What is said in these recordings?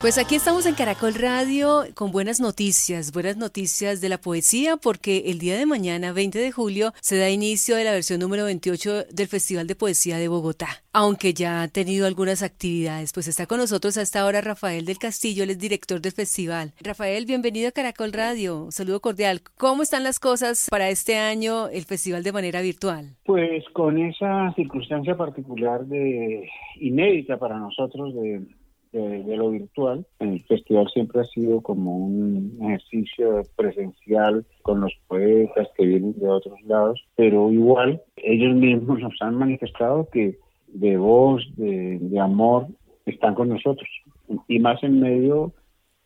Pues aquí estamos en Caracol Radio con buenas noticias, buenas noticias de la poesía porque el día de mañana, 20 de julio, se da inicio de la versión número 28 del Festival de Poesía de Bogotá. Aunque ya ha tenido algunas actividades, pues está con nosotros hasta ahora Rafael del Castillo, él es director del festival. Rafael, bienvenido a Caracol Radio. Un saludo cordial. ¿Cómo están las cosas para este año el festival de manera virtual? Pues con esa circunstancia particular de inédita para nosotros de de, lo virtual. El festival siempre ha sido como un ejercicio presencial con los poetas que vienen de otros lados, pero igual ellos mismos nos han manifestado que de voz, de, de amor, están con nosotros. Y más en medio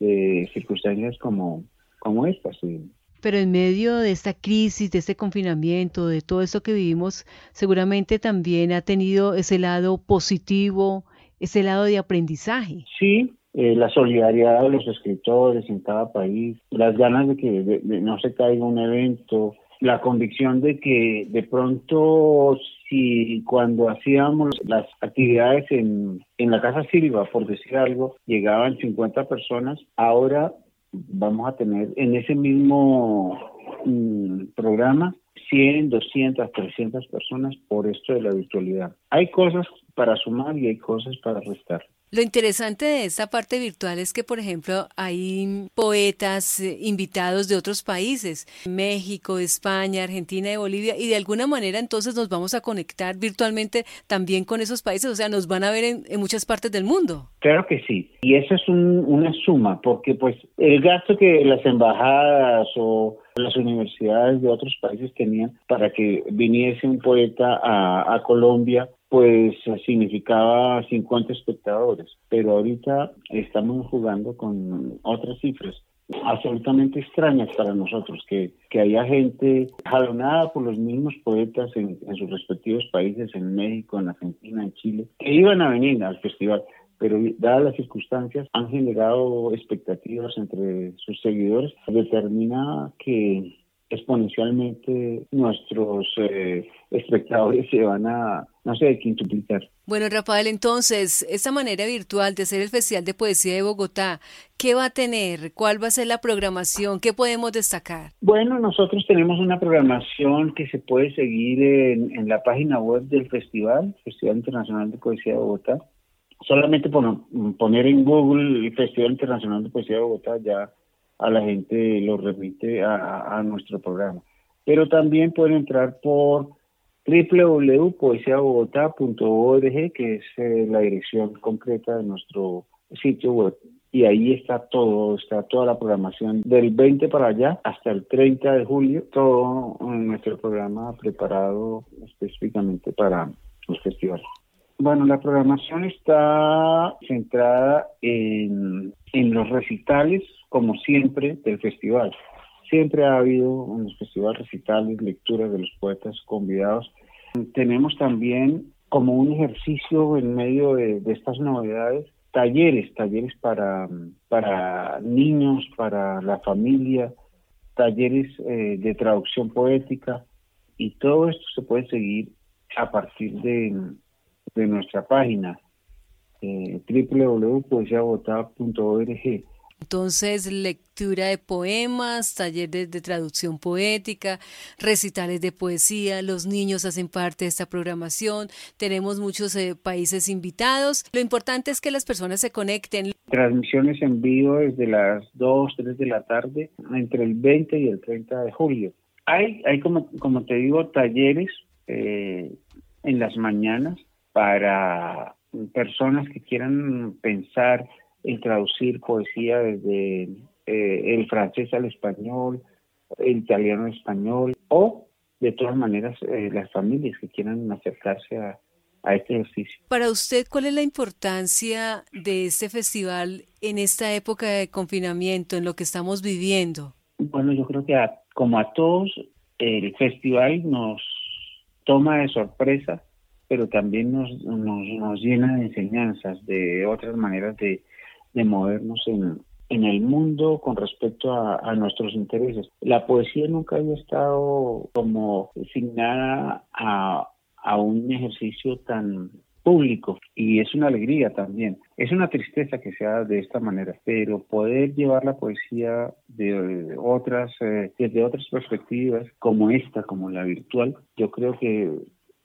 de circunstancias como, como estas. Sí. Pero en medio de esta crisis, de este confinamiento, de todo esto que vivimos, seguramente también ha tenido ese lado positivo, ese lado de aprendizaje. Sí, eh, la solidaridad de los escritores en cada país, las ganas de que no se caiga un evento, la convicción de que de pronto si cuando hacíamos las actividades en, en la Casa Silva, por decir algo, llegaban 50 personas, ahora vamos a tener en ese mismo mm, programa 100, 200, 300 personas por esto de la virtualidad. Hay cosas para sumar y hay cosas para restar. Lo interesante de esta parte virtual es que, por ejemplo, hay poetas eh, invitados de otros países, México, España, Argentina y Bolivia, y de alguna manera entonces nos vamos a conectar virtualmente también con esos países, o sea, nos van a ver en, en muchas partes del mundo. Claro que sí, y eso es un, una suma, porque pues el gasto que las embajadas o las universidades de otros países tenían para que viniese un poeta a, a Colombia pues significaba 50 espectadores, pero ahorita estamos jugando con otras cifras absolutamente extrañas para nosotros, que, que haya gente jalonada por los mismos poetas en, en sus respectivos países, en México, en Argentina, en Chile, que iban a venir al festival, pero dadas las circunstancias han generado expectativas entre sus seguidores, determina que exponencialmente nuestros eh, espectadores se van a, no sé, quintuplicar. Bueno, Rafael, entonces, esta manera virtual de hacer el Festival de Poesía de Bogotá, ¿qué va a tener? ¿Cuál va a ser la programación? ¿Qué podemos destacar? Bueno, nosotros tenemos una programación que se puede seguir en, en la página web del festival, Festival Internacional de Poesía de Bogotá. Solamente por poner en Google el Festival Internacional de Poesía de Bogotá ya a la gente lo remite a, a nuestro programa. Pero también pueden entrar por www.poesiabogotá.org, que es eh, la dirección concreta de nuestro sitio web. Y ahí está todo, está toda la programación del 20 para allá hasta el 30 de julio, todo nuestro programa preparado específicamente para los festivales. Bueno, la programación está centrada en, en los recitales, como siempre, del festival. Siempre ha habido en los festivales recitales, lecturas de los poetas convidados. Tenemos también como un ejercicio en medio de, estas novedades, talleres, talleres para, para niños, para la familia, talleres eh, de traducción poética y todo esto se puede seguir a partir de, de nuestra página eh, Entonces, lectura de poemas, talleres de, traducción poética, recitales de poesía, los niños hacen parte de esta programación, tenemos muchos eh, países invitados. Lo importante es que las personas se conecten. Transmisiones en vivo desde las 2, 3 de la tarde, entre el 20 y el 30 de julio. Hay, hay como, como te digo, talleres eh, en las mañanas para personas que quieran pensar en traducir poesía desde eh, el francés al español, el italiano al español, o de todas maneras eh, las familias que quieran acercarse a, a este ejercicio. Para usted, ¿cuál es la importancia de este festival en esta época de confinamiento, en lo que estamos viviendo? Bueno, yo creo que como a todos, el festival nos toma de sorpresa, pero también nos, nos, nos llena de enseñanzas, de otras maneras de, de movernos en, en el mundo con respecto a, nuestros intereses. La poesía nunca había estado como asignada a, a un ejercicio tan público y es una alegría también. Es una tristeza que sea de esta manera, pero poder llevar la poesía de otras, eh, desde otras perspectivas como esta, como la virtual, yo creo que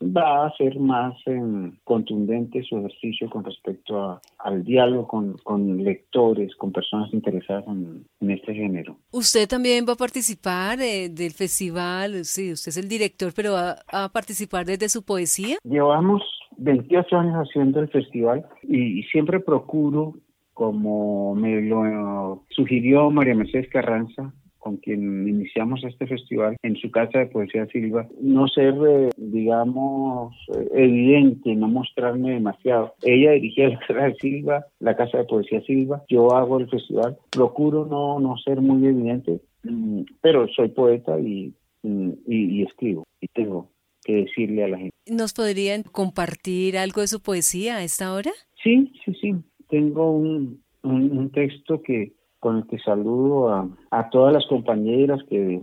va a ser más em, contundente su ejercicio con respecto al diálogo con, lectores, con personas interesadas en, este género. Usted también va a participar eh, del festival, sí, usted es el director, pero va a participar desde su poesía. Llevamos 28 años haciendo el festival y siempre procuro, como me lo sugirió María Mercedes Carranza, con quien iniciamos este festival en su casa de poesía Silva, no ser, eh, digamos, eh, evidente, no mostrarme demasiado. Ella dirigía la casa de Silva, la casa de poesía Silva, yo hago el festival, procuro no, no ser muy evidente, mm, pero soy poeta y, mm, y, escribo y tengo que decirle a la gente. ¿Nos podrían compartir algo de su poesía a esta hora? Sí, sí, sí. Tengo un, un texto que, con el que saludo a, a todas las compañeras que,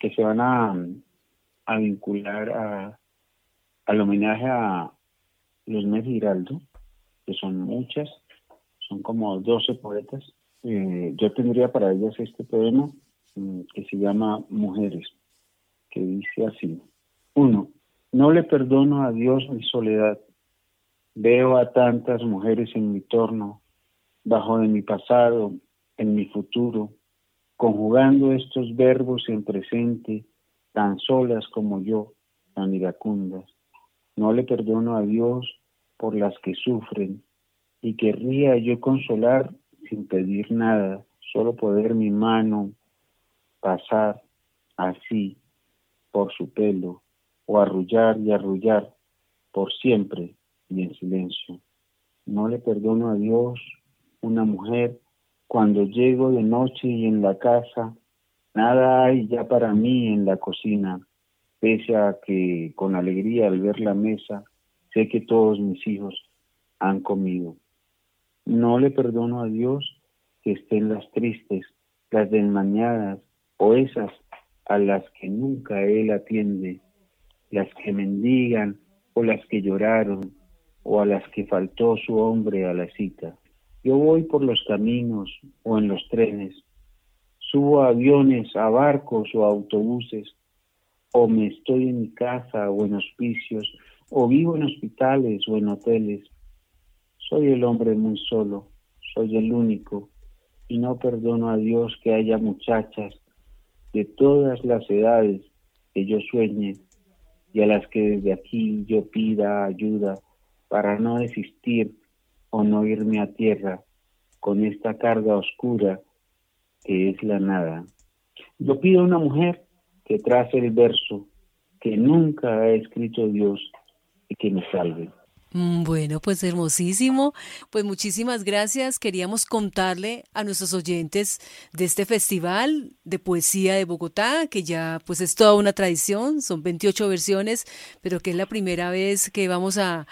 que se van a, vincular a, al homenaje a los Mes Giraldo, que son muchas, son como 12 poetas. Eh, yo tendría para ellas este poema mm, que se llama Mujeres, que dice así. Uno, no le perdono a Dios mi soledad. Veo a tantas mujeres en mi torno, bajo de mi pasado, en mi futuro, conjugando estos verbos en presente, tan solas como yo, tan iracundas. No le perdono a Dios por las que sufren, y querría yo consolar sin pedir nada, solo poder mi mano pasar así por su pelo, o arrullar y arrullar por siempre y en silencio. No le perdono a Dios una mujer cuando llego de noche y en la casa, nada hay ya para mí en la cocina, pese a que con alegría al ver la mesa, sé que todos mis hijos han comido. No le perdono a Dios que estén las tristes, las desmañadas o esas a las que nunca Él atiende, las que mendigan o las que lloraron o a las que faltó su hombre a la cita. Yo voy por los caminos o en los trenes, subo a aviones, a barcos o autobuses, o me estoy en mi casa o en hospicios, o vivo en hospitales o en hoteles. Soy el hombre muy solo, soy el único, y no perdono a Dios que haya muchachas de todas las edades que yo sueñe y a las que desde aquí yo pida ayuda para no desistir o no irme a tierra con esta carga oscura que es la nada. Yo pido a una mujer que trace el verso que nunca ha escrito Dios y que me salve. Mm, bueno, pues hermosísimo. Pues muchísimas gracias. Queríamos contarle a nuestros oyentes de este festival de poesía de Bogotá, que ya pues es toda una tradición, son 28 versiones, pero que es la primera vez que vamos a,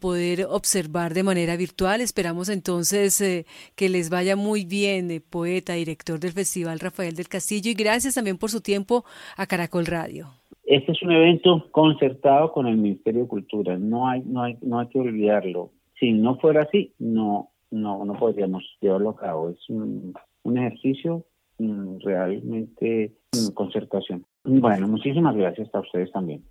poder observar de manera virtual. Esperamos entonces eh, que les vaya muy bien, eh, poeta, director del festival Rafael del Castillo, y gracias también por su tiempo a Caracol Radio. Este es un evento concertado con el Ministerio de Cultura, no hay, no hay, no hay que olvidarlo. Si no fuera así, no, no, no podríamos llevarlo a cabo. Es un, un ejercicio mm, realmente en concertación. Bueno, muchísimas gracias a ustedes también.